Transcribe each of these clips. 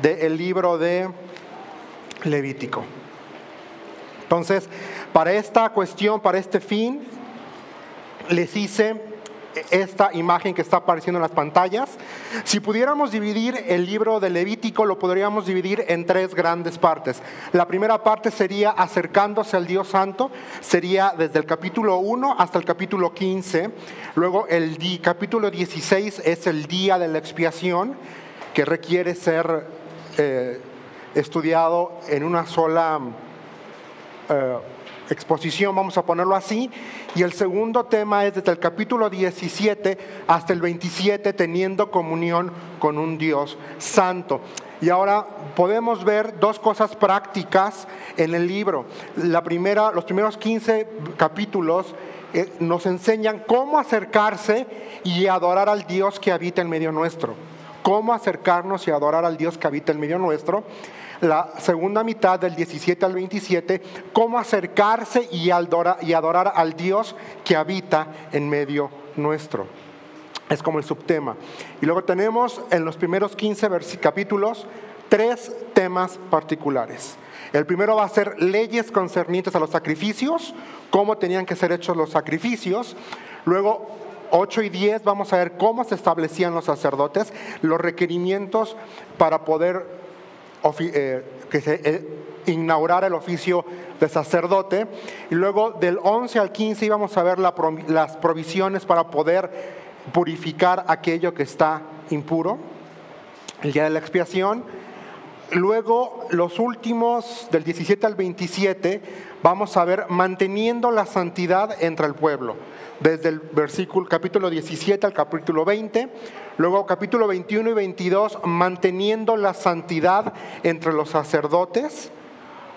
del libro de Levítico. Entonces, para esta cuestión, para este fin, les hice esta imagen que está apareciendo en las pantallas. Si pudiéramos dividir el libro de Levítico, lo podríamos dividir en tres grandes partes. La primera parte sería acercándose al Dios Santo, sería desde el capítulo 1 hasta el capítulo 15. Luego el capítulo 16 es el día de la expiación, que requiere ser eh, estudiado en una sola... Eh, exposición, vamos a ponerlo así. Y el segundo tema es desde el capítulo 17 hasta el 27, teniendo comunión con un Dios santo. Y ahora podemos ver dos cosas prácticas en el libro. La primera, los primeros 15 capítulos eh, nos enseñan cómo acercarse y adorar al Dios que habita en medio nuestro. Cómo acercarnos y adorar al Dios que habita en medio nuestro la segunda mitad del 17 al 27, cómo acercarse y adorar, y adorar al Dios que habita en medio nuestro. Es como el subtema. Y luego tenemos en los primeros 15 capítulos tres temas particulares. El primero va a ser leyes concernientes a los sacrificios, cómo tenían que ser hechos los sacrificios. Luego 8 y 10 vamos a ver cómo se establecían los sacerdotes, los requerimientos para poder eh, eh, inaugurara el oficio de sacerdote. Y luego del 11 al 15 íbamos a ver las provisiones para poder purificar aquello que está impuro, el día de la expiación. Luego, los últimos, del 17 al 27, vamos a ver manteniendo la santidad entre el pueblo. Desde el versículo capítulo 17 al capítulo 20, luego capítulo 21 y 22 manteniendo la santidad entre los sacerdotes,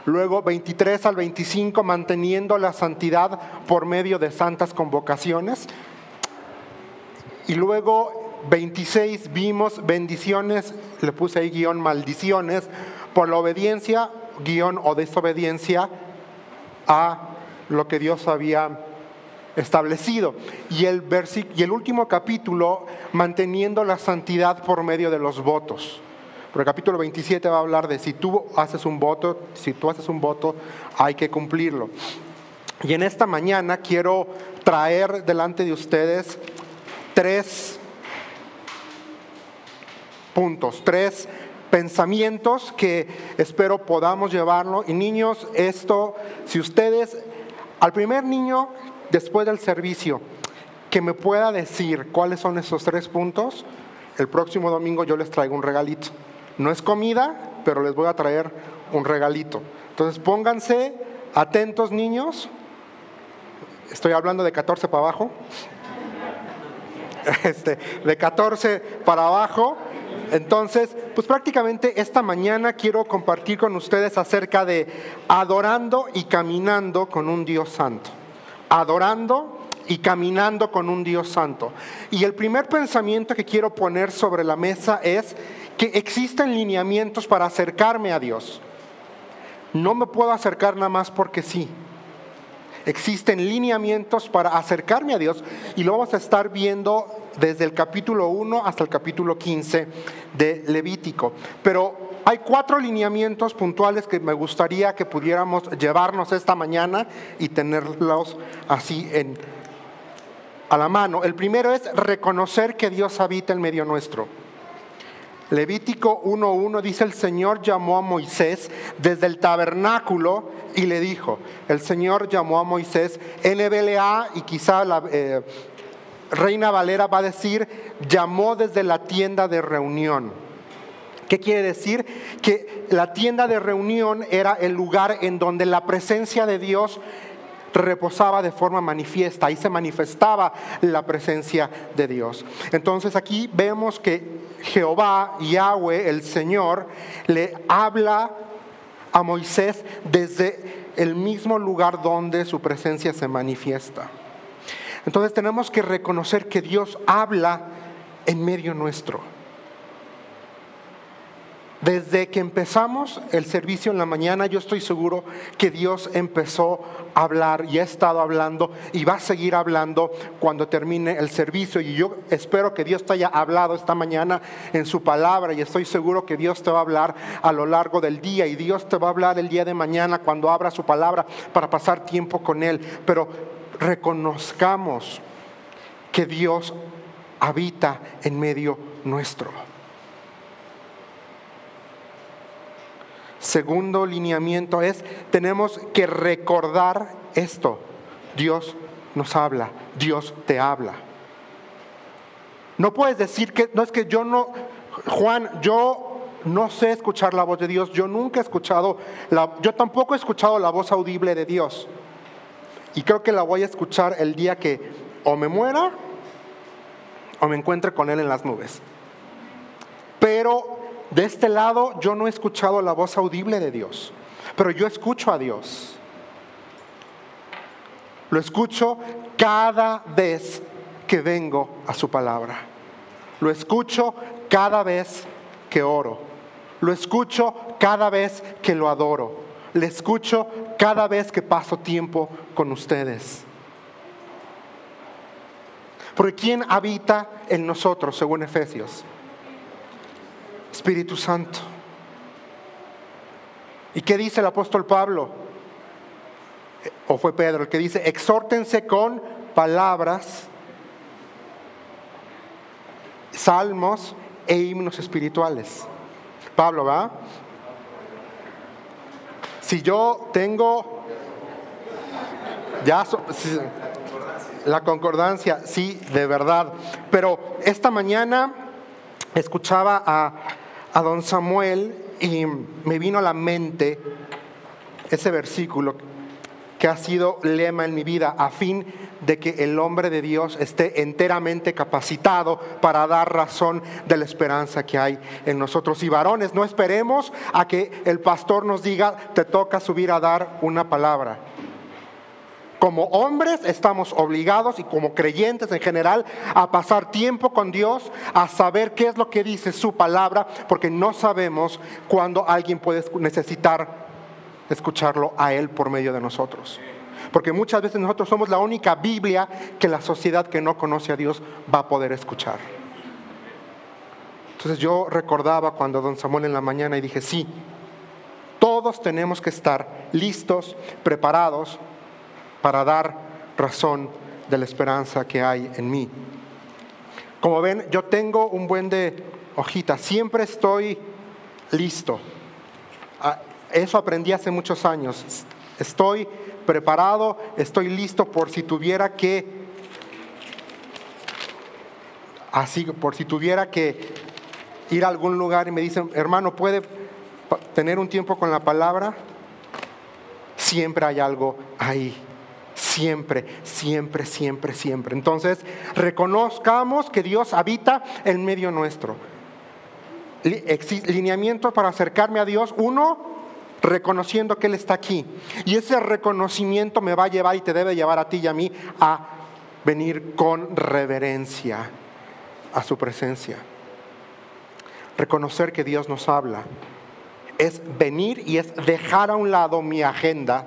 luego 23 al 25 manteniendo la santidad por medio de santas convocaciones. Y luego 26 vimos bendiciones, le puse ahí guion maldiciones por la obediencia, guion o desobediencia a lo que Dios había establecido. Y el, y el último capítulo, manteniendo la santidad por medio de los votos. Pero el capítulo 27 va a hablar de si tú haces un voto, si tú haces un voto, hay que cumplirlo. Y en esta mañana quiero traer delante de ustedes tres puntos, tres pensamientos que espero podamos llevarlo. Y niños, esto, si ustedes, al primer niño después del servicio que me pueda decir cuáles son esos tres puntos, el próximo domingo yo les traigo un regalito. No es comida, pero les voy a traer un regalito. Entonces pónganse atentos niños. Estoy hablando de 14 para abajo. Este, de 14 para abajo. Entonces, pues prácticamente esta mañana quiero compartir con ustedes acerca de adorando y caminando con un Dios santo adorando y caminando con un Dios santo. Y el primer pensamiento que quiero poner sobre la mesa es que existen lineamientos para acercarme a Dios. No me puedo acercar nada más porque sí. Existen lineamientos para acercarme a Dios y lo vamos a estar viendo desde el capítulo 1 hasta el capítulo 15 de Levítico. Pero hay cuatro lineamientos puntuales que me gustaría que pudiéramos llevarnos esta mañana y tenerlos así a la mano. El primero es reconocer que Dios habita en medio nuestro. Levítico 1.1 dice, el Señor llamó a Moisés desde el tabernáculo y le dijo, el Señor llamó a Moisés, NBLA y quizá la eh, Reina Valera va a decir, llamó desde la tienda de reunión. ¿Qué quiere decir? Que la tienda de reunión era el lugar en donde la presencia de Dios reposaba de forma manifiesta, ahí se manifestaba la presencia de Dios. Entonces aquí vemos que Jehová, Yahweh, el Señor, le habla a Moisés desde el mismo lugar donde su presencia se manifiesta. Entonces tenemos que reconocer que Dios habla en medio nuestro. Desde que empezamos el servicio en la mañana, yo estoy seguro que Dios empezó a hablar y ha estado hablando y va a seguir hablando cuando termine el servicio. Y yo espero que Dios te haya hablado esta mañana en su palabra y estoy seguro que Dios te va a hablar a lo largo del día y Dios te va a hablar el día de mañana cuando abra su palabra para pasar tiempo con Él. Pero reconozcamos que Dios habita en medio nuestro. Segundo lineamiento es, tenemos que recordar esto. Dios nos habla, Dios te habla. No puedes decir que, no es que yo no, Juan, yo no sé escuchar la voz de Dios, yo nunca he escuchado, la, yo tampoco he escuchado la voz audible de Dios. Y creo que la voy a escuchar el día que o me muera o me encuentre con Él en las nubes. Pero de este lado yo no he escuchado la voz audible de Dios, pero yo escucho a Dios. Lo escucho cada vez que vengo a su palabra. Lo escucho cada vez que oro. Lo escucho cada vez que lo adoro. Le escucho cada vez que paso tiempo con ustedes. Porque ¿quién habita en nosotros, según Efesios? Espíritu Santo. ¿Y qué dice el apóstol Pablo? O fue Pedro el que dice, exhórtense con palabras, salmos e himnos espirituales. Pablo, ¿va? Si yo tengo, ya, la concordancia, sí, de verdad. Pero esta mañana escuchaba a a don Samuel y me vino a la mente ese versículo que ha sido lema en mi vida, a fin de que el hombre de Dios esté enteramente capacitado para dar razón de la esperanza que hay en nosotros. Y varones, no esperemos a que el pastor nos diga, te toca subir a dar una palabra. Como hombres estamos obligados y como creyentes en general a pasar tiempo con Dios, a saber qué es lo que dice su palabra, porque no sabemos cuándo alguien puede necesitar escucharlo a Él por medio de nosotros. Porque muchas veces nosotros somos la única Biblia que la sociedad que no conoce a Dios va a poder escuchar. Entonces yo recordaba cuando don Samuel en la mañana y dije, sí, todos tenemos que estar listos, preparados para dar razón de la esperanza que hay en mí. Como ven, yo tengo un buen de hojitas, siempre estoy listo. Eso aprendí hace muchos años. Estoy preparado, estoy listo por si tuviera que, así, por si tuviera que ir a algún lugar y me dicen, hermano, ¿puede tener un tiempo con la palabra? Siempre hay algo ahí Siempre, siempre, siempre, siempre. Entonces, reconozcamos que Dios habita en medio nuestro. Lineamiento para acercarme a Dios. Uno, reconociendo que Él está aquí. Y ese reconocimiento me va a llevar y te debe llevar a ti y a mí a venir con reverencia a su presencia. Reconocer que Dios nos habla es venir y es dejar a un lado mi agenda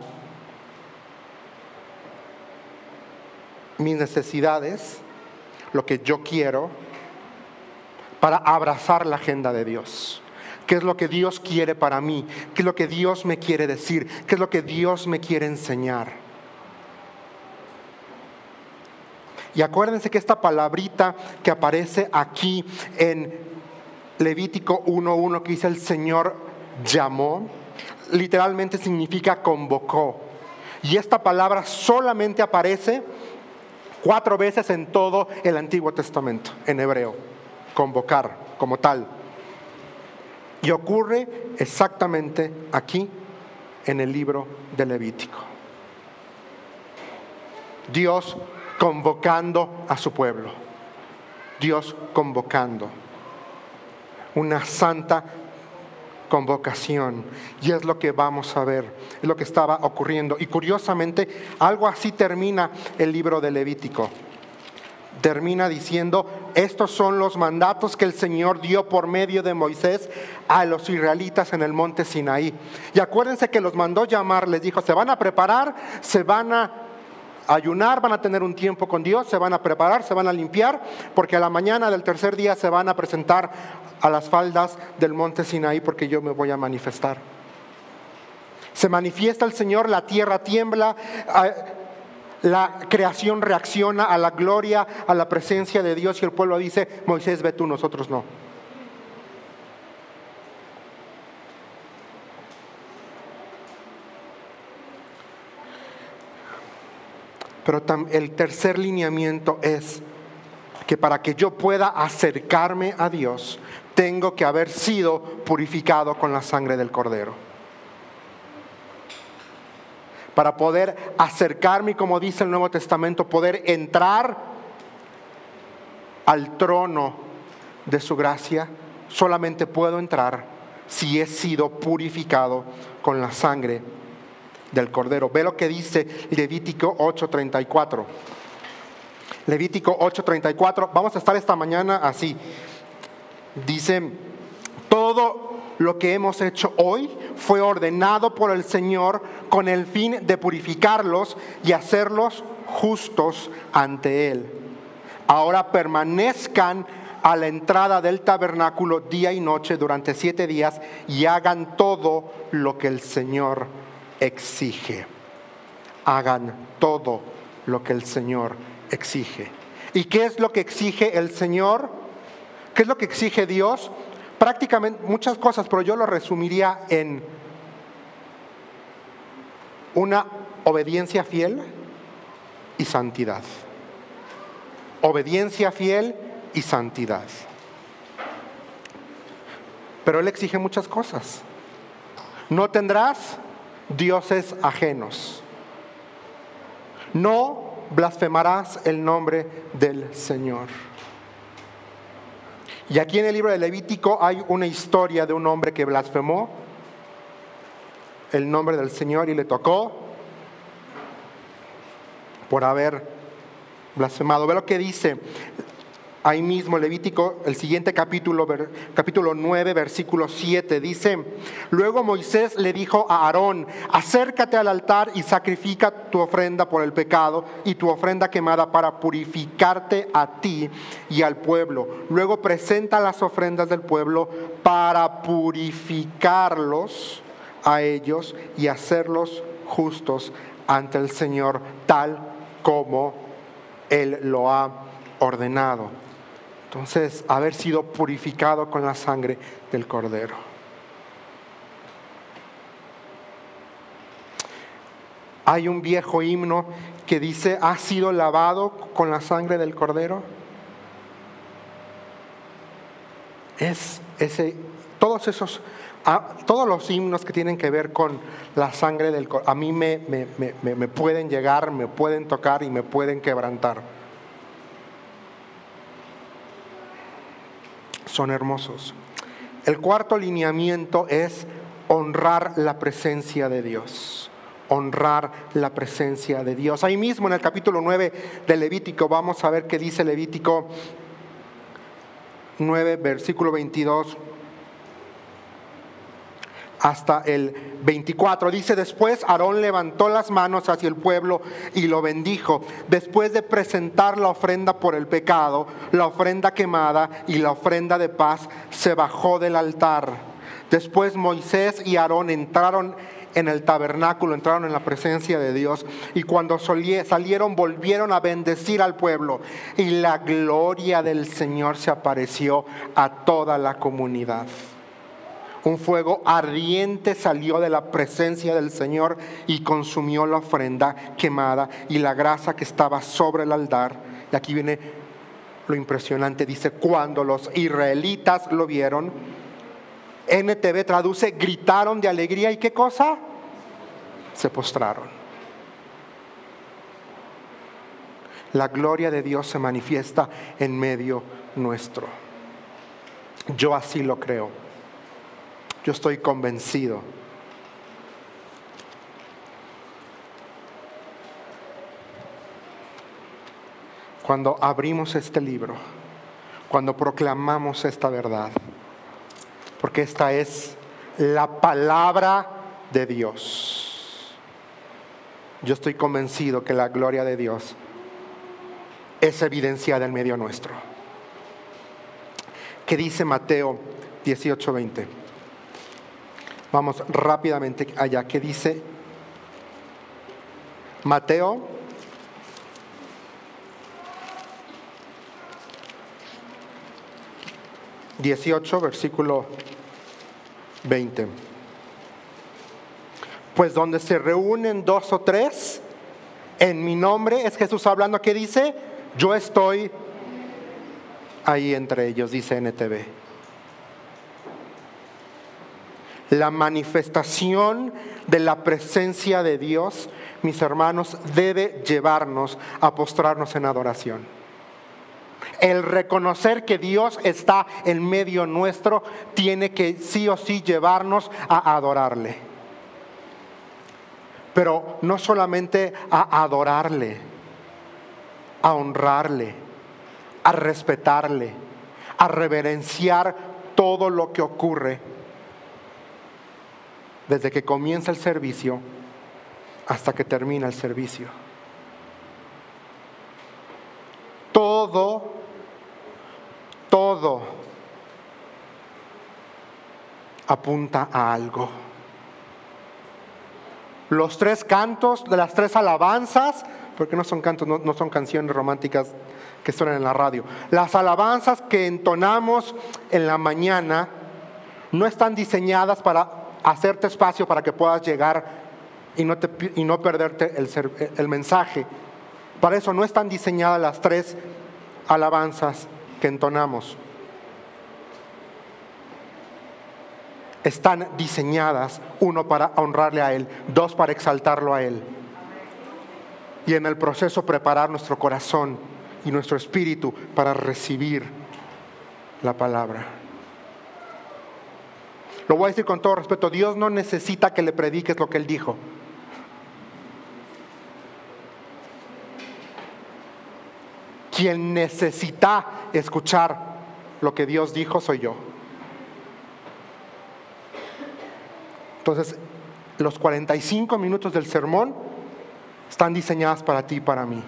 mis necesidades, lo que yo quiero, para abrazar la agenda de Dios. ¿Qué es lo que Dios quiere para mí? ¿Qué es lo que Dios me quiere decir? ¿Qué es lo que Dios me quiere enseñar? Y acuérdense que esta palabrita que aparece aquí en Levítico 1.1 que dice el Señor llamó, literalmente significa convocó. Y esta palabra solamente aparece cuatro veces en todo el Antiguo Testamento, en hebreo, convocar como tal. Y ocurre exactamente aquí, en el libro de Levítico. Dios convocando a su pueblo. Dios convocando. Una santa convocación. Y es lo que vamos a ver, es lo que estaba ocurriendo. Y curiosamente, algo así termina el libro de Levítico. Termina diciendo, estos son los mandatos que el Señor dio por medio de Moisés a los israelitas en el monte Sinaí. Y acuérdense que los mandó llamar, les dijo, se van a preparar, se van a ayunar, van a tener un tiempo con Dios, se van a preparar, se van a limpiar, porque a la mañana del tercer día se van a presentar a las faldas del monte Sinaí porque yo me voy a manifestar. Se manifiesta el Señor, la tierra tiembla, la creación reacciona a la gloria, a la presencia de Dios y el pueblo dice, Moisés, ve tú, nosotros no. Pero el tercer lineamiento es que para que yo pueda acercarme a Dios, tengo que haber sido purificado con la sangre del cordero. Para poder acercarme, como dice el Nuevo Testamento, poder entrar al trono de su gracia, solamente puedo entrar si he sido purificado con la sangre del Cordero. Ve lo que dice Levítico 8:34. Levítico 8:34. Vamos a estar esta mañana así. Dice, todo lo que hemos hecho hoy fue ordenado por el Señor con el fin de purificarlos y hacerlos justos ante Él. Ahora permanezcan a la entrada del tabernáculo día y noche durante siete días y hagan todo lo que el Señor exige. Hagan todo lo que el Señor exige. ¿Y qué es lo que exige el Señor? ¿Qué es lo que exige Dios? Prácticamente muchas cosas, pero yo lo resumiría en una obediencia fiel y santidad. Obediencia fiel y santidad. Pero Él exige muchas cosas. No tendrás dioses ajenos. No blasfemarás el nombre del Señor. Y aquí en el libro de Levítico hay una historia de un hombre que blasfemó el nombre del Señor y le tocó por haber blasfemado. Ve lo que dice ahí mismo Levítico, el siguiente capítulo, capítulo 9, versículo 7, dice, luego Moisés le dijo a Aarón, acércate al altar y sacrifica tu ofrenda por el pecado y tu ofrenda quemada para purificarte a ti y al pueblo. Luego presenta las ofrendas del pueblo para purificarlos a ellos y hacerlos justos ante el Señor, tal como Él lo ha ordenado. Entonces, haber sido purificado con la sangre del cordero. Hay un viejo himno que dice, ¿ha sido lavado con la sangre del cordero? Es ese, todos esos, todos los himnos que tienen que ver con la sangre del a mí me, me pueden llegar, me pueden tocar y me pueden quebrantar. son hermosos. El cuarto lineamiento es honrar la presencia de Dios. Honrar la presencia de Dios. Ahí mismo en el capítulo 9 de Levítico vamos a ver qué dice Levítico 9, versículo 22 hasta el 24. Dice, después Aarón levantó las manos hacia el pueblo y lo bendijo. Después de presentar la ofrenda por el pecado, la ofrenda quemada y la ofrenda de paz, se bajó del altar. Después Moisés y Aarón entraron en el tabernáculo, entraron en la presencia de Dios y cuando salieron volvieron a bendecir al pueblo y la gloria del Señor se apareció a toda la comunidad. Un fuego ardiente salió de la presencia del Señor y consumió la ofrenda quemada y la grasa que estaba sobre el altar. Y aquí viene lo impresionante, dice, cuando los israelitas lo vieron, NTV traduce, gritaron de alegría y qué cosa? Se postraron. La gloria de Dios se manifiesta en medio nuestro. Yo así lo creo. Yo estoy convencido. cuando abrimos este libro, cuando proclamamos esta verdad, porque esta es la palabra de Dios. Yo estoy convencido que la gloria de Dios es evidenciada en medio nuestro. ¿Qué dice Mateo 18:20? Vamos rápidamente allá. ¿Qué dice Mateo 18, versículo 20. Pues donde se reúnen dos o tres en mi nombre, es Jesús hablando, ¿qué dice? Yo estoy ahí entre ellos, dice NTV. La manifestación de la presencia de Dios, mis hermanos, debe llevarnos a postrarnos en adoración. El reconocer que Dios está en medio nuestro tiene que sí o sí llevarnos a adorarle. Pero no solamente a adorarle, a honrarle, a respetarle, a reverenciar todo lo que ocurre desde que comienza el servicio hasta que termina el servicio. Todo todo apunta a algo. Los tres cantos de las tres alabanzas, porque no son cantos, no, son canciones románticas que suenan en la radio. Las alabanzas que entonamos en la mañana no están diseñadas para hacerte espacio para que puedas llegar y no, y no perderte el, el mensaje. Para eso no están diseñadas las tres alabanzas entonamos están diseñadas, uno para honrarle a Él, dos para exaltarlo a Él. Y en el proceso preparar nuestro corazón y nuestro espíritu para recibir la palabra. Lo voy a decir con todo respeto, Dios no necesita que le prediques lo que Él dijo. Quien necesita escuchar lo que Dios dijo soy yo. Entonces, los 45 minutos del sermón están diseñados para ti y para mí.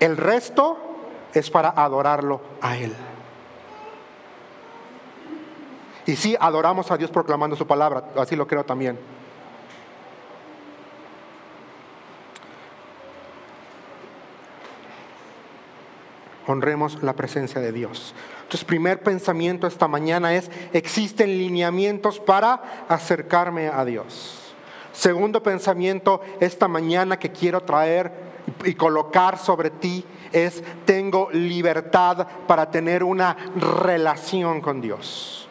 El resto es para adorarlo a Él. Y sí, adoramos a Dios proclamando su palabra, así lo creo también. honremos la presencia de Dios. Entonces, primer pensamiento esta mañana es, existen lineamientos para acercarme a Dios. Segundo pensamiento esta mañana que quiero traer y colocar sobre ti es, tengo libertad para tener una relación con Dios.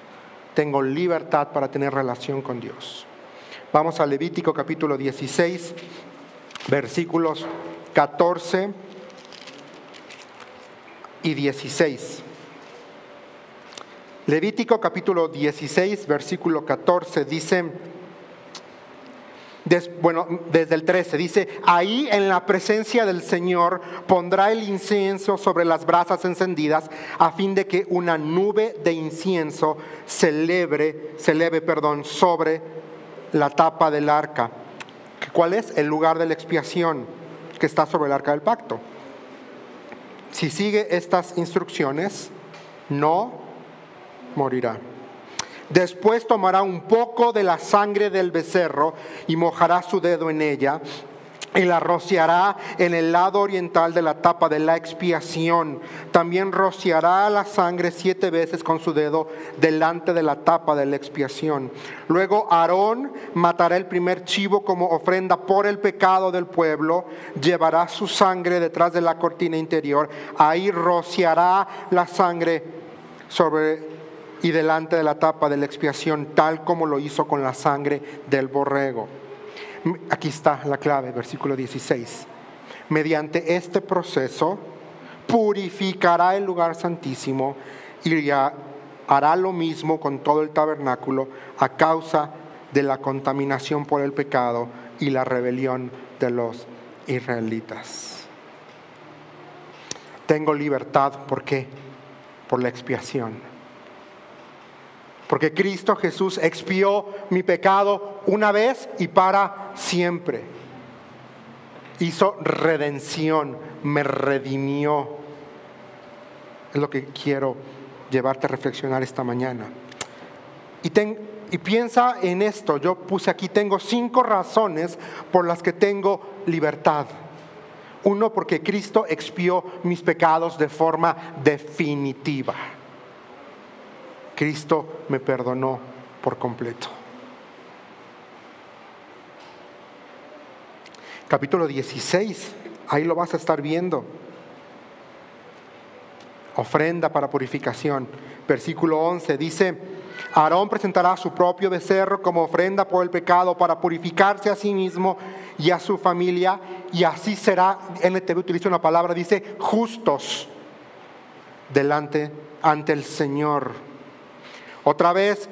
Tengo libertad para tener relación con Dios. Vamos a Levítico capítulo 16, versículos 14 y 16. Levítico capítulo 16, versículo 14 dice, bueno, desde el 13 dice, ahí en la presencia del Señor pondrá el incienso sobre las brasas encendidas a fin de que una nube de incienso celebre, eleve, perdón, sobre la tapa del arca. ¿Cuál es? El lugar de la expiación que está sobre el arca del pacto. Si sigue estas instrucciones, no morirá. Después tomará un poco de la sangre del becerro y mojará su dedo en ella y la rociará en el lado oriental de la tapa de la expiación. También rociará la sangre siete veces con su dedo delante de la tapa de la expiación. Luego Aarón matará el primer chivo como ofrenda por el pecado del pueblo. Llevará su sangre detrás de la cortina interior. Ahí rociará la sangre sobre y delante de la tapa de la expiación, tal como lo hizo con la sangre del borrego. Aquí está la clave, versículo 16. Mediante este proceso purificará el lugar santísimo y hará lo mismo con todo el tabernáculo a causa de la contaminación por el pecado y la rebelión de los israelitas. Tengo libertad, ¿por qué? Por la expiación. Porque Cristo Jesús expió mi pecado una vez y para siempre. Hizo redención, me redimió. Es lo que quiero llevarte a reflexionar esta mañana. Y, y piensa en esto, yo puse aquí, tengo cinco razones por las que tengo libertad. Uno, porque Cristo expió mis pecados de forma definitiva. Cristo me perdonó por completo. Capítulo 16, ahí lo vas a estar viendo. Ofrenda para purificación. Versículo 11 dice, Aarón presentará su propio becerro como ofrenda por el pecado para purificarse a sí mismo y a su familia, y así será, NTV utiliza una palabra, dice, justos delante, ante el Señor. Otra vez,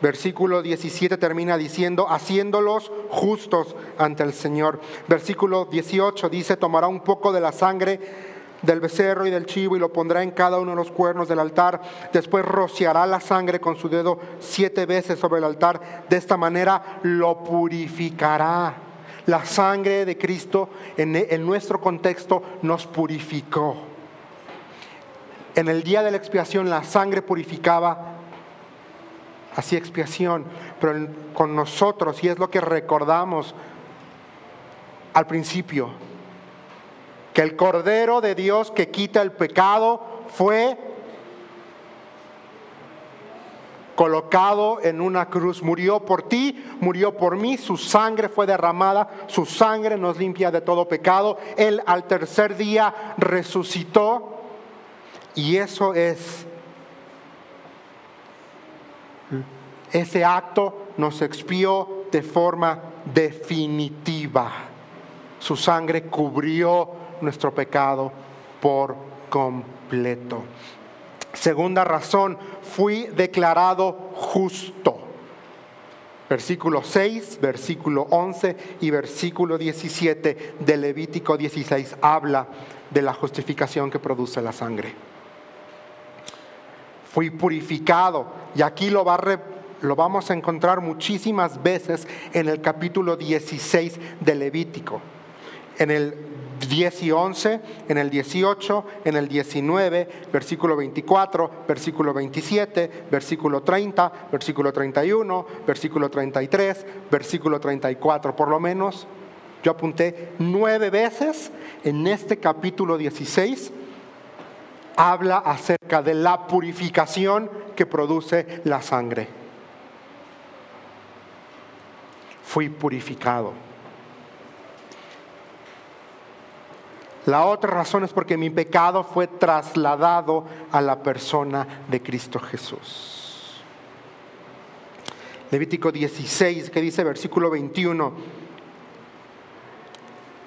versículo 17 termina diciendo, haciéndolos justos ante el Señor. Versículo 18 dice, tomará un poco de la sangre del becerro y del chivo y lo pondrá en cada uno de los cuernos del altar. Después rociará la sangre con su dedo siete veces sobre el altar. De esta manera lo purificará. La sangre de Cristo en, en nuestro contexto nos purificó. En el día de la expiación la sangre purificaba, hacía expiación, pero con nosotros, y es lo que recordamos al principio, que el Cordero de Dios que quita el pecado fue colocado en una cruz, murió por ti, murió por mí, su sangre fue derramada, su sangre nos limpia de todo pecado, Él al tercer día resucitó y eso es, ese acto nos expió de forma definitiva, su sangre cubrió nuestro pecado por completo. Segunda razón, fui declarado justo. Versículo 6, versículo 11 y versículo 17 de Levítico 16 habla de la justificación que produce la sangre. Fui purificado y aquí lo, va lo vamos a encontrar muchísimas veces en el capítulo 16 de Levítico. En el 10 y 11, en el 18, en el 19, versículo 24, versículo 27, versículo 30, versículo 31, versículo 33, versículo 34. Por lo menos yo apunté nueve veces en este capítulo 16 habla acerca de la purificación que produce la sangre. Fui purificado. La otra razón es porque mi pecado fue trasladado a la persona de Cristo Jesús. Levítico 16, que dice versículo 21,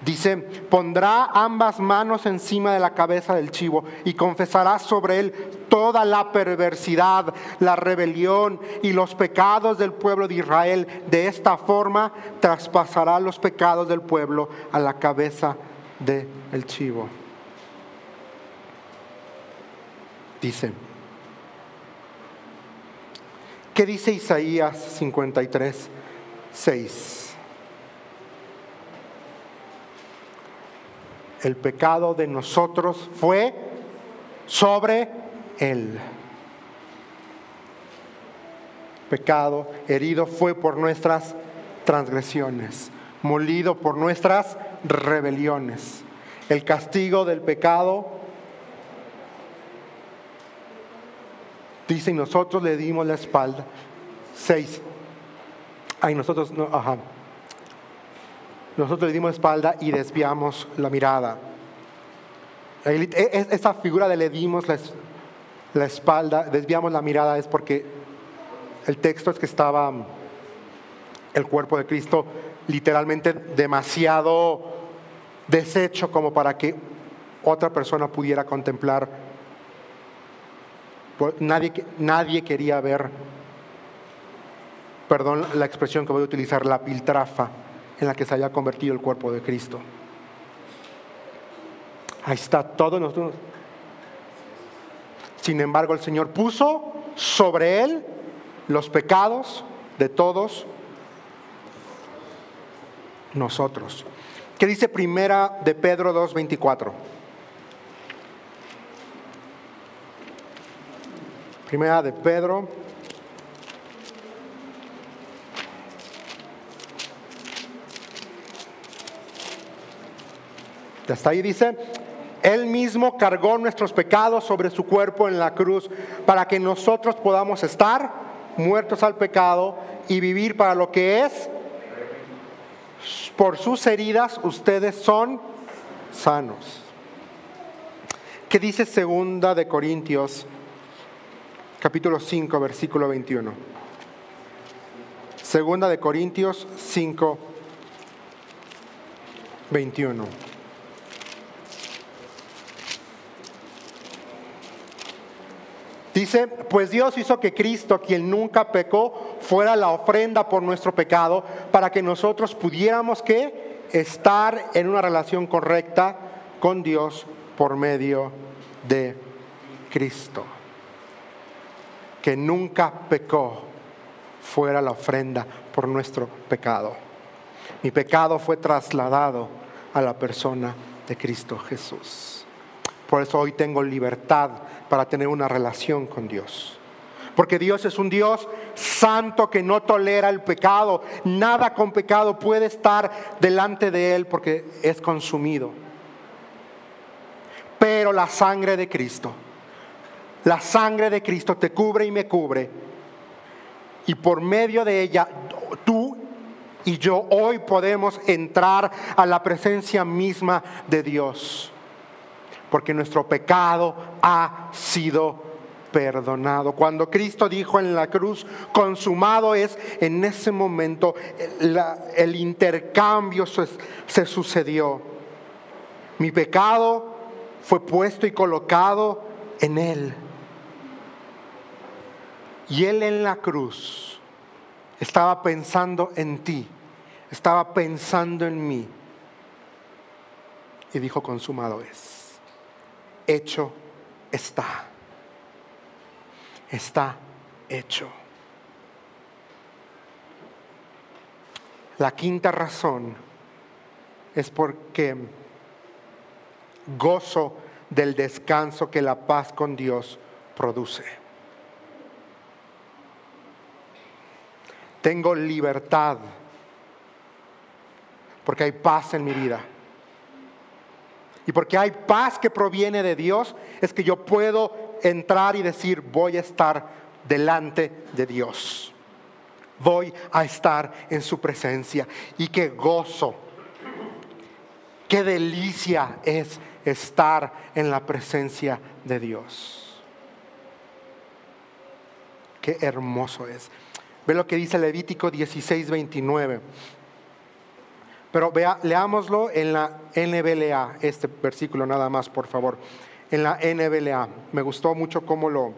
dice, pondrá ambas manos encima de la cabeza del chivo y confesará sobre él toda la perversidad, la rebelión y los pecados del pueblo de Israel. De esta forma traspasará los pecados del pueblo a la cabeza de el chivo. Dice, ¿qué dice Isaías 53, 6? El pecado de nosotros fue sobre él. Pecado herido fue por nuestras transgresiones, molido por nuestras rebeliones. El castigo del pecado, dice, nosotros le dimos la espalda. Seis. Ay, nosotros no, ajá. Nosotros le dimos espalda y desviamos la mirada. E, e, esa figura de le dimos la, espalda, desviamos la mirada es porque el texto es que estaba el cuerpo de Cristo literalmente demasiado deshecho como para que otra persona pudiera contemplar. Nadie, nadie quería ver, perdón la expresión que voy a utilizar, la piltrafa en la que se haya convertido el cuerpo de Cristo. Ahí está todo nosotros. Sin embargo, el Señor puso sobre él los pecados de todos nosotros. ¿Qué dice primera de Pedro 2.24? Primera de Pedro. Hasta ahí dice, Él mismo cargó nuestros pecados sobre su cuerpo en la cruz para que nosotros podamos estar muertos al pecado y vivir para lo que es. Por sus heridas ustedes son sanos. ¿Qué dice segunda de Corintios capítulo 5, versículo 21. Segunda de Corintios 5, 21. Dice, pues Dios hizo que Cristo, quien nunca pecó, fuera la ofrenda por nuestro pecado, para que nosotros pudiéramos que estar en una relación correcta con Dios por medio de Cristo que nunca pecó fuera la ofrenda por nuestro pecado. Mi pecado fue trasladado a la persona de Cristo Jesús. Por eso hoy tengo libertad para tener una relación con Dios. Porque Dios es un Dios santo que no tolera el pecado. Nada con pecado puede estar delante de Él porque es consumido. Pero la sangre de Cristo la sangre de Cristo te cubre y me cubre. Y por medio de ella, tú y yo hoy podemos entrar a la presencia misma de Dios. Porque nuestro pecado ha sido perdonado. Cuando Cristo dijo en la cruz, consumado es, en ese momento el intercambio se sucedió. Mi pecado fue puesto y colocado en Él. Y Él en la cruz estaba pensando en ti, estaba pensando en mí. Y dijo, consumado es, hecho está, está hecho. La quinta razón es porque gozo del descanso que la paz con Dios produce. Tengo libertad porque hay paz en mi vida. Y porque hay paz que proviene de Dios, es que yo puedo entrar y decir, voy a estar delante de Dios. Voy a estar en su presencia. Y qué gozo, qué delicia es estar en la presencia de Dios. Qué hermoso es. Ve lo que dice Levítico 16, 29. Pero vea, leámoslo en la NBLA, este versículo nada más, por favor. En la NBLA. Me gustó mucho cómo lo,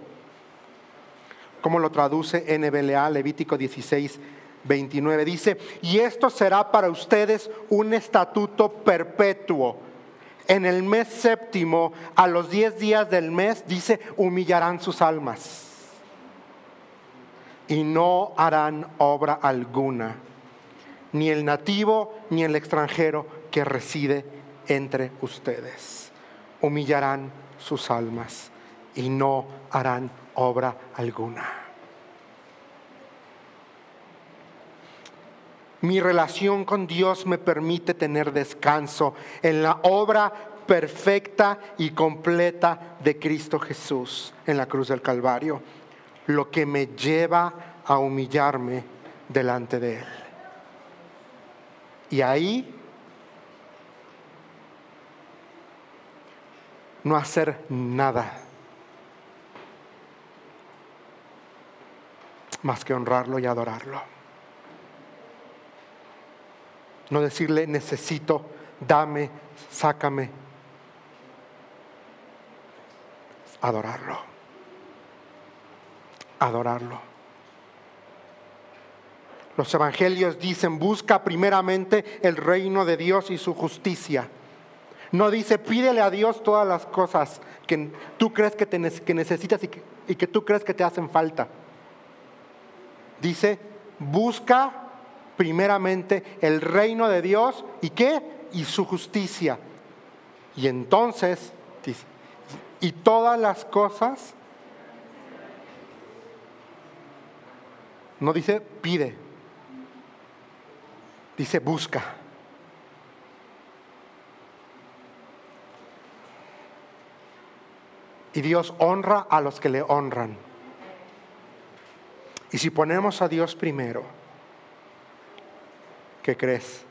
cómo lo traduce NBLA, Levítico 16, 29. Dice, y esto será para ustedes un estatuto perpetuo. En el mes séptimo, a los diez días del mes, dice, humillarán sus almas y no harán obra alguna, ni el nativo ni el extranjero que reside entre ustedes. Humillarán sus almas y no harán obra alguna. Mi relación con Dios me permite tener descanso en la obra perfecta y completa de Cristo Jesús en la cruz del Calvario lo que me lleva a humillarme delante de Él. Y ahí no hacer nada más que honrarlo y adorarlo. No decirle necesito, dame, sácame. Adorarlo adorarlo. Los evangelios dicen, busca primeramente el reino de Dios y su justicia. No dice, pídele a Dios todas las cosas que tú crees que, necesitas y que, y que tú crees que te hacen falta. Dice, busca primeramente el reino de Dios y qué? Y su justicia. Y entonces, dice, y todas las cosas, no dice pide, dice busca. Y Dios honra a los que le honran. Y si ponemos a Dios primero, ¿qué crees?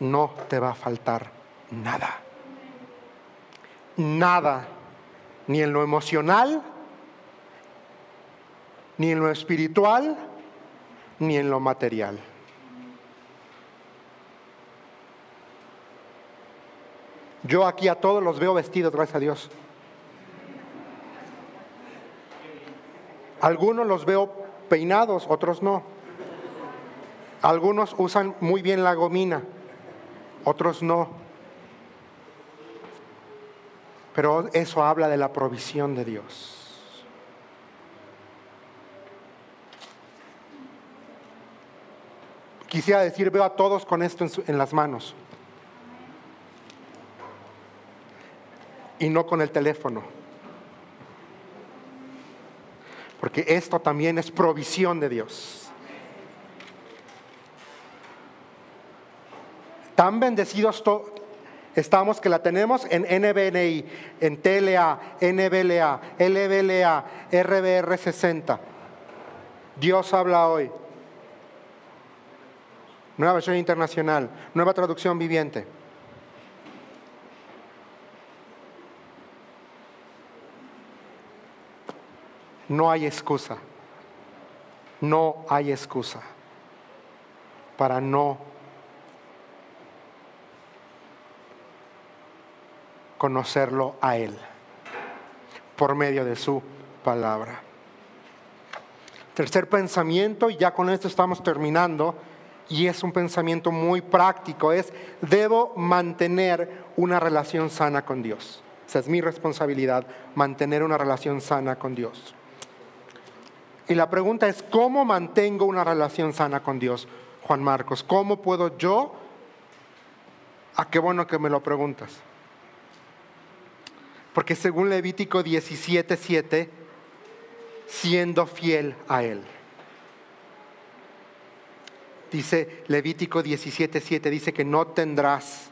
No te va a faltar nada. Nada. Ni en lo emocional, ni en lo espiritual, ni en lo material. Yo aquí a todos los veo vestidos, gracias a Dios. Algunos los veo peinados, otros no. Algunos usan muy bien la gomina, otros no. Pero eso habla de la provisión de Dios. Quisiera decir, veo a todos con esto en, las manos. Y no con el teléfono. Porque esto también es provisión de Dios. Tan bendecidos estamos que la tenemos en NBNI, en TLA, NBLA, LBLA, RBR60. Dios habla hoy. Nueva versión internacional, nueva traducción viviente. No hay excusa. No hay excusa para no conocerlo a Él por medio de su palabra. Tercer pensamiento, y ya con esto estamos terminando, y es un pensamiento muy práctico, es debo mantener una relación sana con Dios. Esa es mi responsabilidad, mantener una relación sana con Dios. Y la pregunta es, ¿cómo mantengo una relación sana con Dios, Juan Marcos? ¿Cómo puedo yo? Ah, qué bueno que me lo preguntas. Porque según Levítico 17:7, siendo fiel a Él. Dice Levítico 17:7, dice que no tendrás.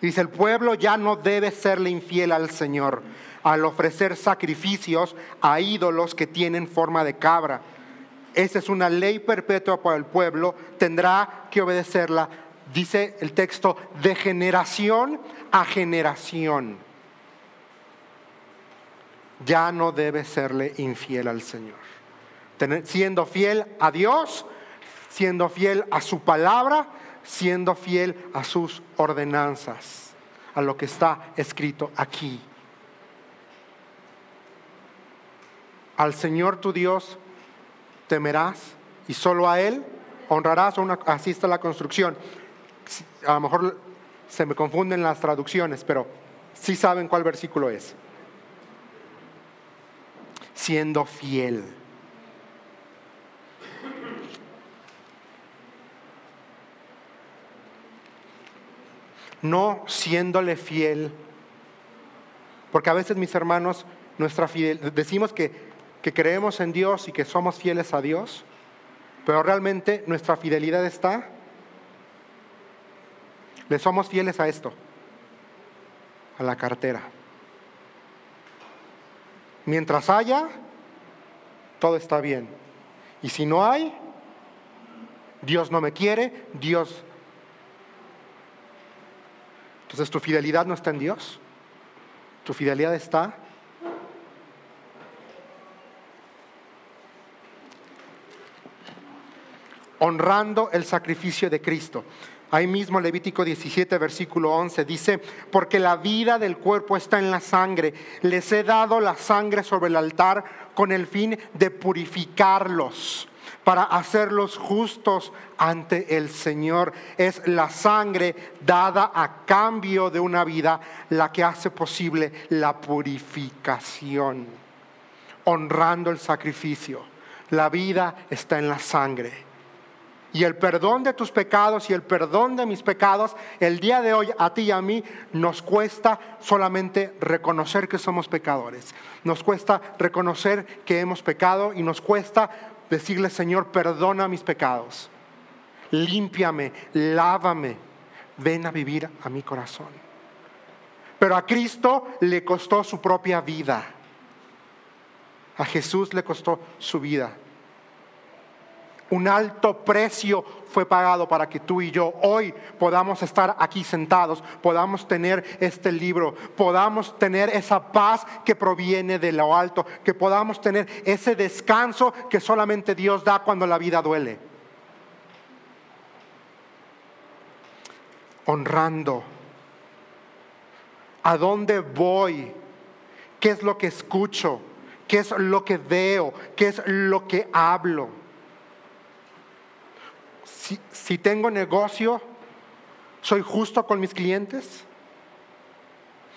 Dice, el pueblo ya no debe serle infiel al Señor al ofrecer sacrificios a ídolos que tienen forma de cabra. Esa es una ley perpetua para el pueblo, tendrá que obedecerla, dice el texto, de generación a generación. Ya no debe serle infiel al Señor. siendo fiel a Dios, siendo fiel a su palabra, siendo fiel a sus ordenanzas, a lo que está escrito aquí. Al Señor tu Dios temerás y solo a Él honrarás. Una, así está la construcción. A lo mejor se me confunden las traducciones, pero sí saben cuál versículo es. Siendo fiel. No siéndole fiel, porque a veces mis hermanos, nuestra fiel, decimos que que creemos en Dios y que somos fieles a Dios, pero realmente nuestra fidelidad está, le somos fieles a esto, a la cartera. Mientras haya, todo está bien. Y si no hay, Dios no me quiere, Dios... Entonces tu fidelidad no está en Dios, tu fidelidad está honrando el sacrificio de Cristo. Ahí mismo Levítico 17, versículo 11 dice, porque la vida del cuerpo está en la sangre. Les he dado la sangre sobre el altar con el fin de purificarlos. Para hacerlos justos ante el Señor. Es la sangre dada a cambio de una vida la que hace posible la purificación, honrando el sacrificio. La vida está en la sangre. Y el perdón de tus pecados y el perdón de mis pecados, el día de hoy a ti y a mí nos cuesta solamente reconocer que somos pecadores. Nos cuesta reconocer que hemos pecado y nos cuesta decirle, Señor, perdona mis pecados. Límpiame, lávame, ven a vivir a mi corazón. Pero a Cristo le costó su propia vida. A Jesús le costó su vida. Un alto precio fue pagado para que tú y yo hoy podamos estar aquí sentados, podamos tener este libro, podamos tener esa paz que proviene de lo alto, que podamos tener ese descanso que solamente Dios da cuando la vida duele. Honrando. ¿A dónde voy? ¿Qué es lo que escucho? ¿Qué es lo que veo? ¿Qué es lo que hablo? Si, tengo negocio, ¿soy justo con mis clientes?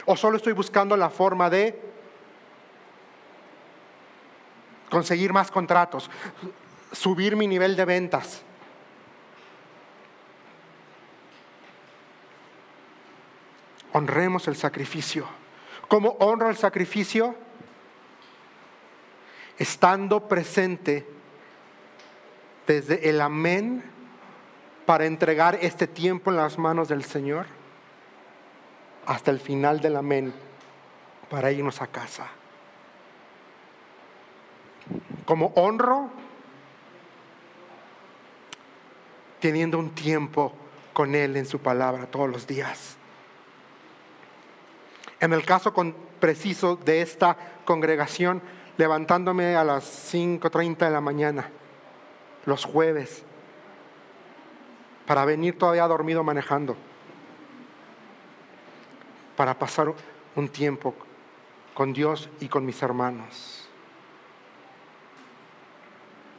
¿O solo estoy buscando la forma de conseguir más contratos, subir mi nivel de ventas? Honremos el sacrificio. ¿Cómo honro el sacrificio? Estando presente desde el amén para entregar este tiempo en las manos del Señor hasta el final del amén para irnos a casa. Como honro, teniendo un tiempo con Él en su palabra todos los días. En el caso preciso de esta congregación, levantándome a las 5.30 de la mañana, los jueves, para venir todavía dormido manejando, para pasar un tiempo con Dios y con mis hermanos.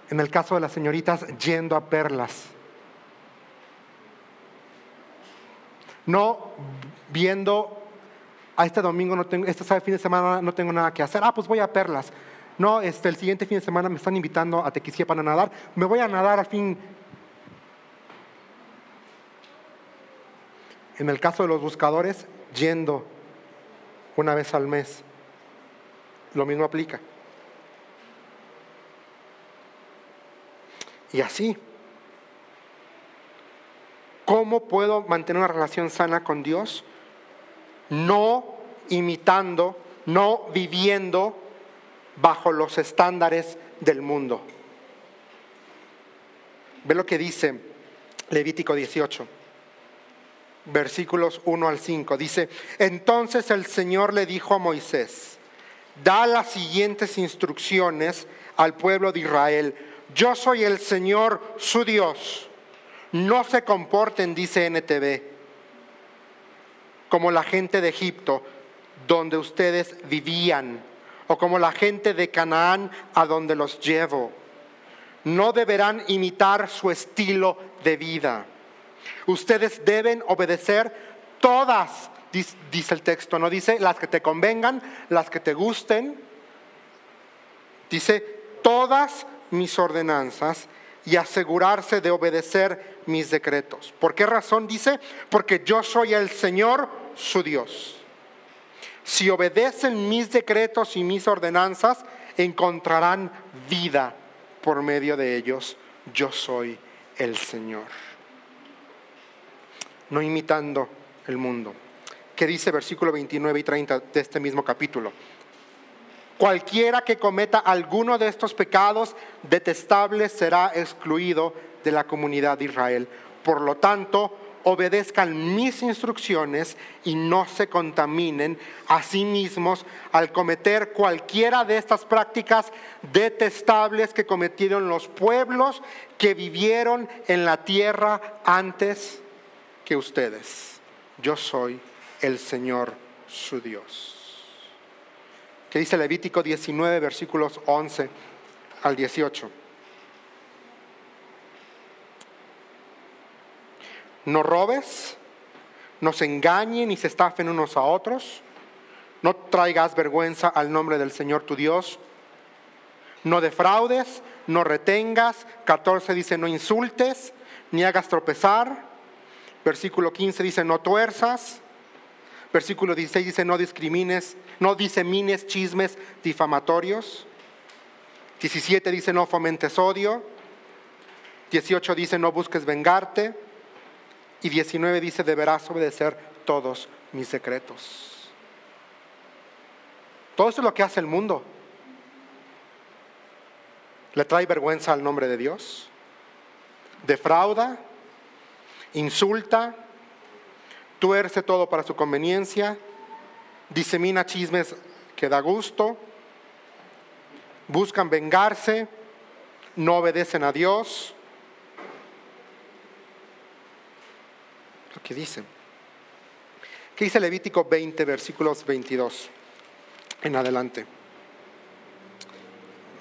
En el caso de las señoritas, yendo a perlas. No viendo, a este domingo no tengo, este fin de semana no tengo nada que hacer, ah, pues voy a perlas. No, este, el siguiente fin de semana me están invitando a Tequisquia para nadar, me voy a nadar al fin En el caso de los buscadores, yendo una vez al mes. Lo mismo aplica. Y así, ¿cómo puedo mantener una relación sana con Dios? No imitando, no viviendo bajo los estándares del mundo. Ve lo que dice Levítico 18 versículos 1 al 5. Dice, entonces el Señor le dijo a Moisés, da las siguientes instrucciones al pueblo de Israel. Yo soy el Señor su Dios. No se comporten, dice NTV, como la gente de Egipto, donde ustedes vivían, o como la gente de Canaán, a donde los llevo. No deberán imitar su estilo de vida Ustedes deben obedecer todas, dice el texto, no dice las que te convengan, las que te gusten. Dice todas mis ordenanzas y asegurarse de obedecer mis decretos. ¿Por qué razón dice? Porque yo soy el Señor su Dios. Si obedecen mis decretos y mis ordenanzas, encontrarán vida por medio de ellos. Yo soy el Señor no imitando el mundo. ¿Qué dice versículo 29 y 30 de este mismo capítulo? Cualquiera que cometa alguno de estos pecados detestables será excluido de la comunidad de Israel. Por lo tanto, obedezcan mis instrucciones y no se contaminen a sí mismos al cometer cualquiera de estas prácticas detestables que cometieron los pueblos que vivieron en la tierra antes que ustedes. Yo soy el Señor su Dios. Que dice Levítico 19, versículos 11 al 18. No robes, no se engañen ni se estafen unos a otros. No traigas vergüenza al nombre del Señor tu Dios. No defraudes, no retengas. 14 dice, no insultes, ni hagas tropezar versículo 15 dice no tuerzas, versículo 16 dice no discrimines, no disemines chismes difamatorios, 17 dice no fomentes odio, 18 dice no busques vengarte. Y 19 dice deberás obedecer todos mis secretos. Todo eso es lo que hace el mundo. Le trae vergüenza al nombre de Dios, defrauda, insulta, tuerce todo para su conveniencia, disemina chismes que da gusto, buscan vengarse, no obedecen a Dios. Lo que dicen. ¿Qué dice Levítico 20, versículos 22 en adelante?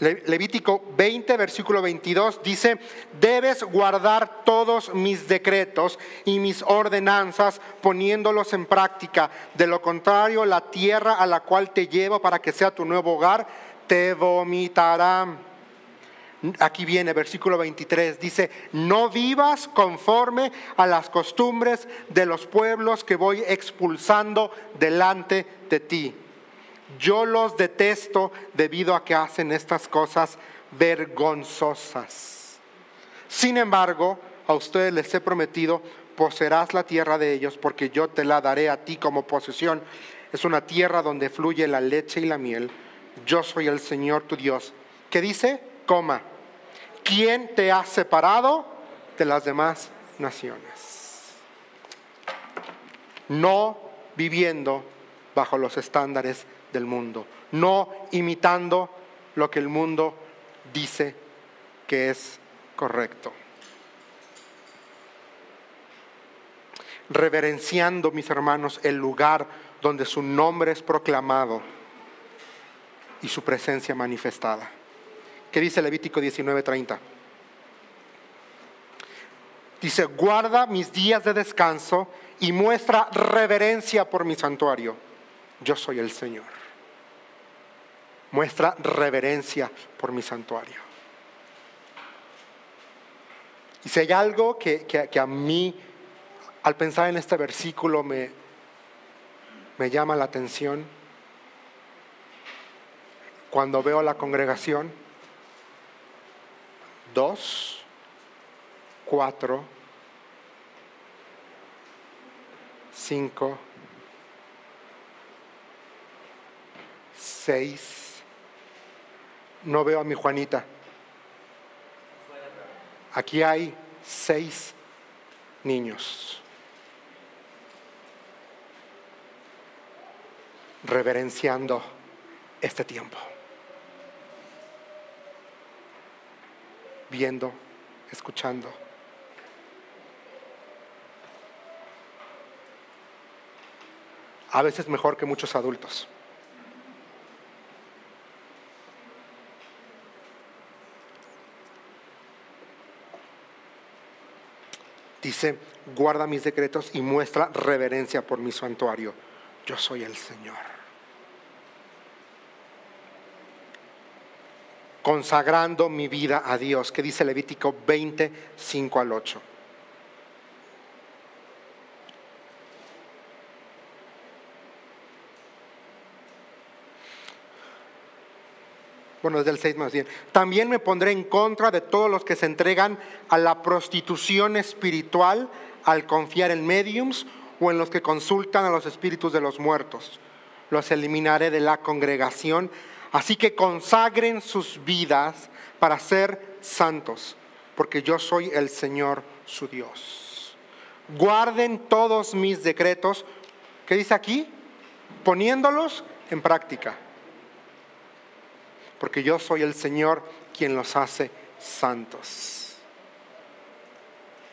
Levítico 20, versículo 22 dice, debes guardar todos mis decretos y mis ordenanzas poniéndolos en práctica. De lo contrario, la tierra a la cual te llevo para que sea tu nuevo hogar, te vomitará. Aquí viene versículo 23, dice, no vivas conforme a las costumbres de los pueblos que voy expulsando delante de ti yo los detesto debido a que hacen estas cosas vergonzosas. Sin embargo, a ustedes les he prometido, poseerás la tierra de ellos porque yo te la daré a ti como posesión. Es una tierra donde fluye la leche y la miel. Yo soy el Señor tu Dios. ¿Qué dice? Coma. ¿Quién te ha separado de las demás naciones? No viviendo bajo los estándares del mundo, no imitando lo que el mundo dice que es correcto. Reverenciando, mis hermanos, el lugar donde su nombre es proclamado y su presencia manifestada. ¿Qué dice Levítico 19:30? Dice, guarda mis días de descanso y muestra reverencia por mi santuario. Yo soy el Señor muestra reverencia por mi santuario. Y si hay algo que, a mí, al pensar en este versículo, me, me llama la atención, cuando veo a la congregación, dos, cuatro, cinco, seis, no veo a mi Juanita. Aquí hay seis niños. Reverenciando este tiempo. Viendo, escuchando. A veces mejor que muchos adultos. Dice, guarda mis decretos y muestra reverencia por mi santuario. Yo soy el Señor. Consagrando mi vida a Dios, que dice Levítico 20, 5 al 8. Bueno, es del 6 más bien, también me pondré en contra de todos los que se entregan a la prostitución espiritual al confiar en mediums o en los que consultan a los espíritus de los muertos. Los eliminaré de la congregación, así que consagren sus vidas para ser santos, porque yo soy el Señor su Dios. Guarden todos mis decretos, ¿qué dice aquí? Poniéndolos en práctica porque yo soy el Señor quien los hace santos.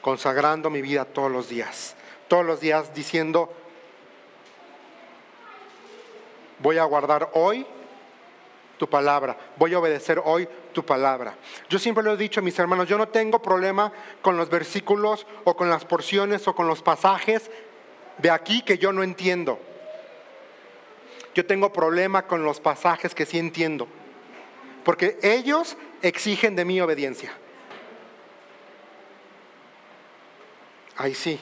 Consagrando mi vida todos los días, todos los días diciendo, voy a guardar hoy tu palabra. Voy a obedecer hoy tu palabra. Yo siempre lo he dicho, mis hermanos, yo no tengo problema con los versículos o con las porciones o con los pasajes de aquí que yo no entiendo. Yo tengo problema con los pasajes que sí entiendo. Porque ellos exigen de mí obediencia. Ahí sí.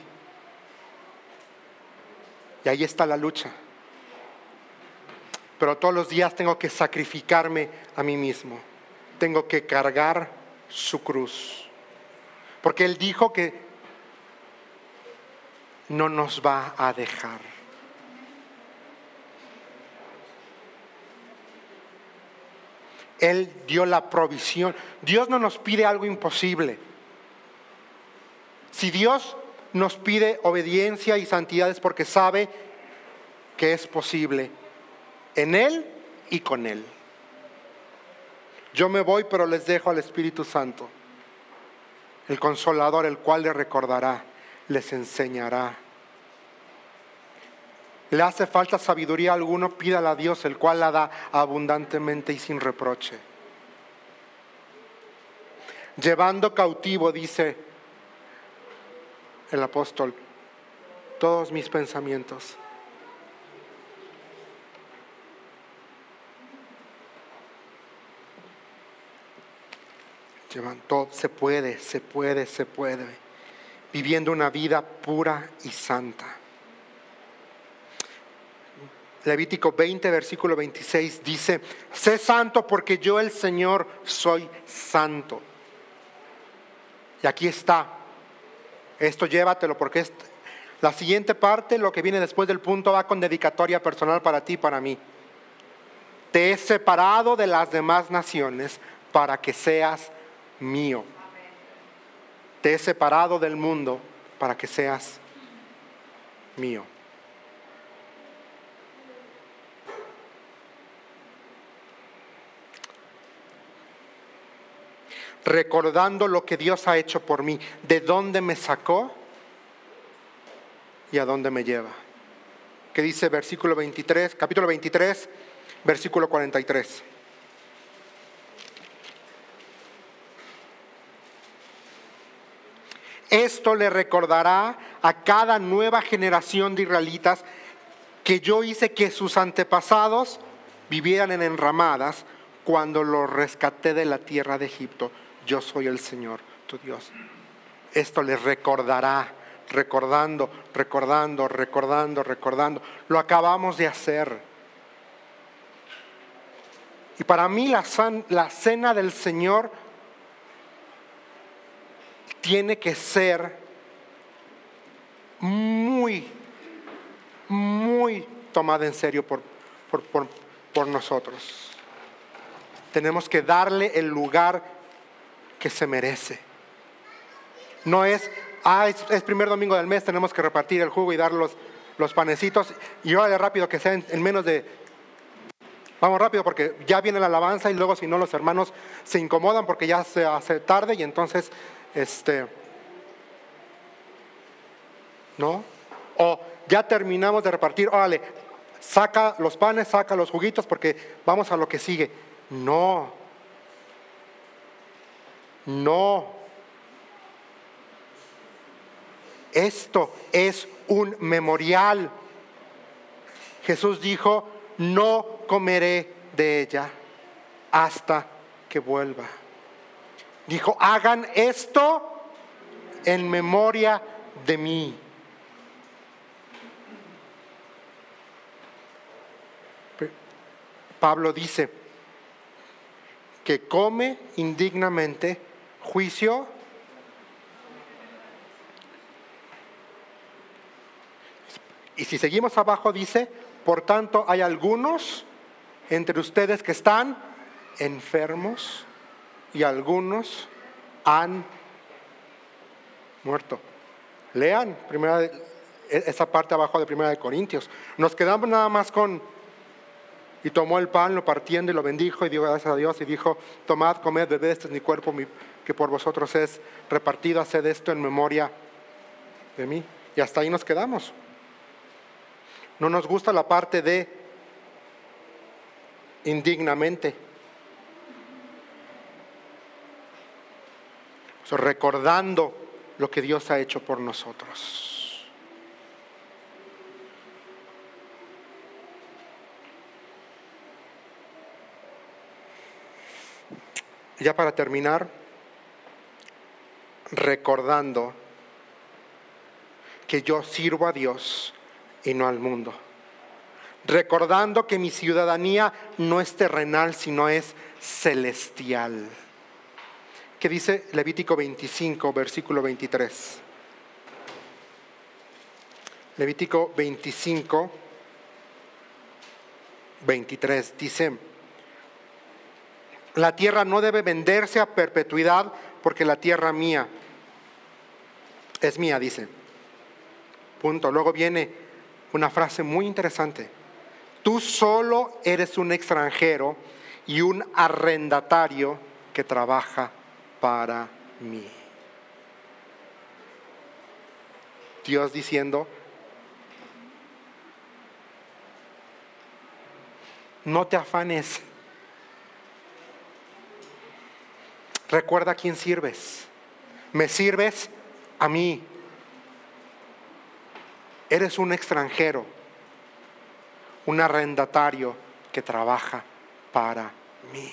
Y ahí está la lucha pero todos los días tengo que sacrificarme a mí mismo. Tengo que cargar su cruz. Porque Él dijo que no nos va a dejar. Él dio la provisión. Dios no nos pide algo imposible. Si Dios nos pide obediencia y santidad es porque sabe que es posible en Él y con Él. Yo me voy, pero les dejo al Espíritu Santo, el consolador, el cual les recordará, les enseñará. ¿Le hace falta sabiduría alguno? Pídala a Dios, el cual la da abundantemente y sin reproche. Llevando cautivo, dice el apóstol, todos mis pensamientos todo, se puede, se puede, se puede, viviendo una vida pura y santa. Levítico 20, versículo 26 dice, sé santo porque yo el Señor soy santo. Y aquí está, esto llévatelo porque la siguiente parte, lo que viene después del punto, va con dedicatoria personal para ti y para mí. Te he separado de las demás naciones para que seas mío. Te he separado del mundo para que seas mío. Recordando lo que Dios ha hecho por mí, de dónde me sacó y a dónde me lleva. Que dice versículo 23, capítulo 23, versículo 43. Esto le recordará a cada nueva generación de israelitas que yo hice que sus antepasados vivieran en enramadas cuando los rescaté de la tierra de Egipto. Yo soy el Señor, tu Dios. Esto les recordará, recordando, recordando, recordando, recordando. Lo acabamos de hacer. Y para mí la, cena del Señor tiene que ser muy, muy tomada en serio por, por, nosotros. Tenemos que darle el lugar que se merece. No es, ah, es, primer domingo del mes, tenemos que repartir el jugo y dar los, los panecitos. Y órale rápido, que sea en, menos de Vamos rápido porque ya viene la alabanza y luego si no los hermanos se incomodan porque ya se hace tarde y entonces este, ¿no? O ya terminamos de repartir, órale, saca los panes, saca los juguitos porque vamos a lo que sigue. No, no. Esto es un memorial. Jesús dijo, no comeré de ella hasta que vuelva. Dijo, hagan esto en memoria de mí. Pablo dice que come indignamente juicio y si seguimos abajo dice, por tanto hay algunos entre ustedes que están enfermos y algunos han muerto. Lean primera, e, esa parte abajo de Primera de Corintios. Nos quedamos nada más con y tomó el pan, lo partiendo y lo bendijo y dio gracias a Dios y dijo, tomad, comed, bebed, este es mi cuerpo que por vosotros es repartido, haced esto en memoria de mí. Y hasta ahí nos quedamos. No nos gusta la parte de indignamente. recordando lo que Dios ha hecho por nosotros. Ya para terminar, recordando que yo sirvo a Dios y no al mundo. Recordando que mi ciudadanía no es terrenal, sino es celestial. ¿Qué dice Levítico 25, versículo 23? Levítico 25, 23 dice, la tierra no debe venderse a perpetuidad porque la tierra mía es mía, dice. Punto. Luego viene una frase muy interesante. Tú solo eres un extranjero y un arrendatario que trabaja para mí. Dios diciendo, no te afanes. Recuerda a quién sirves. Me sirves a mí. Eres un extranjero, un arrendatario que trabaja para mí.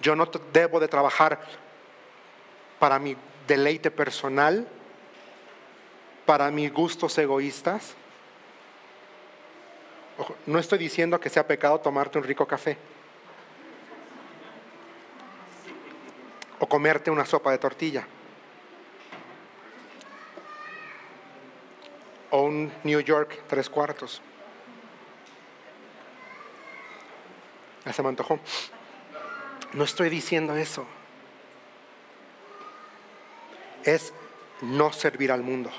Yo no debo de trabajar para mi deleite personal, para mis gustos egoístas. no estoy diciendo que sea pecado tomarte un rico café o comerte una sopa de tortilla o un New York tres cuartos. Ya se me antojó. No estoy diciendo eso. Es no servir al mundo.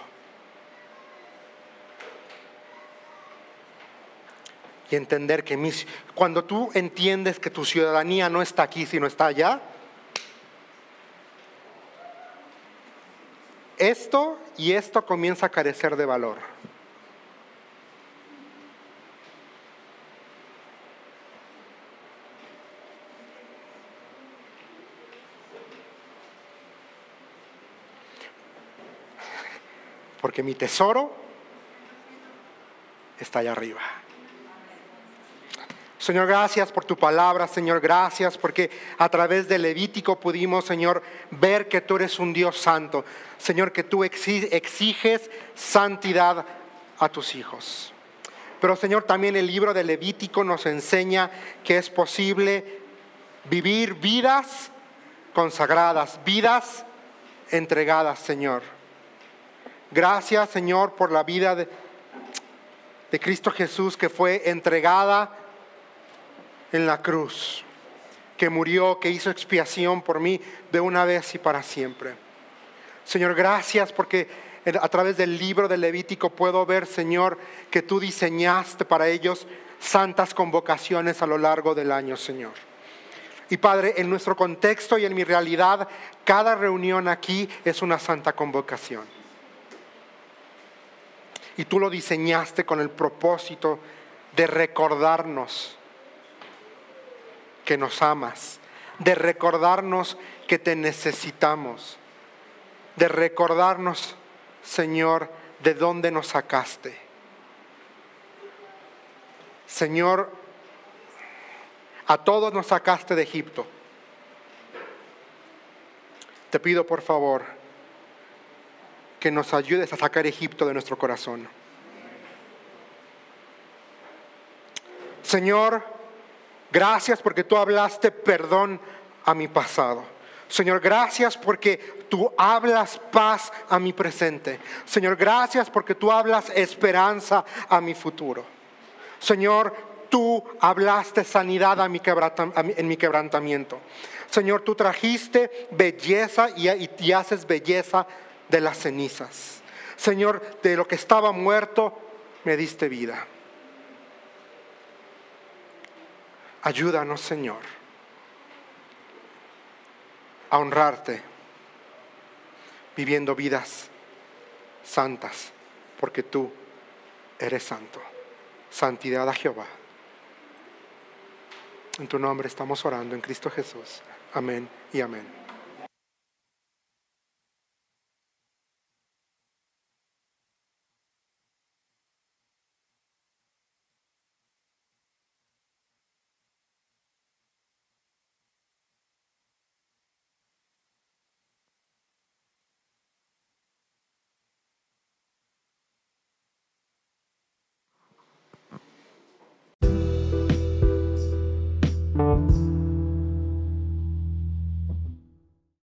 Y entender que mis, cuando tú entiendes que tu ciudadanía no está aquí, sino está allá, esto y esto comienza a carecer de valor. porque mi tesoro está allá arriba. Señor, gracias por tu palabra, Señor, gracias porque a través del Levítico pudimos, Señor, ver que tú eres un Dios santo. Señor, que tú exiges santidad a tus hijos. Pero, Señor, también el libro de Levítico nos enseña que es posible vivir vidas consagradas, vidas entregadas, Señor. Gracias, Señor, por la vida de, Cristo Jesús que fue entregada en la cruz, que murió, que hizo expiación por mí de una vez y para siempre. Señor, gracias porque a través del libro de Levítico puedo ver, Señor, que tú diseñaste para ellos santas convocaciones a lo largo del año, Señor. Y Padre, en nuestro contexto y en mi realidad, cada reunión aquí es una santa convocación. Y tú lo diseñaste con el propósito de recordarnos que nos amas, de recordarnos que te necesitamos, de recordarnos, Señor, de dónde nos sacaste. Señor, a todos nos sacaste de Egipto. Te pido por favor que nos ayudes a sacar Egipto de nuestro corazón. Señor, gracias porque tú hablaste perdón a mi pasado. Señor, gracias porque tú hablas paz a mi presente. Señor, gracias porque tú hablas esperanza a mi futuro. Señor, tú hablaste sanidad a mi en mi quebrantamiento. Señor, tú trajiste belleza y, y haces belleza de las cenizas. Señor, de lo que estaba muerto, me diste vida. Ayúdanos, Señor, a honrarte, viviendo vidas santas, porque tú eres santo. santidad a Jehová. En tu nombre estamos orando en Cristo Jesús. Amén y amén.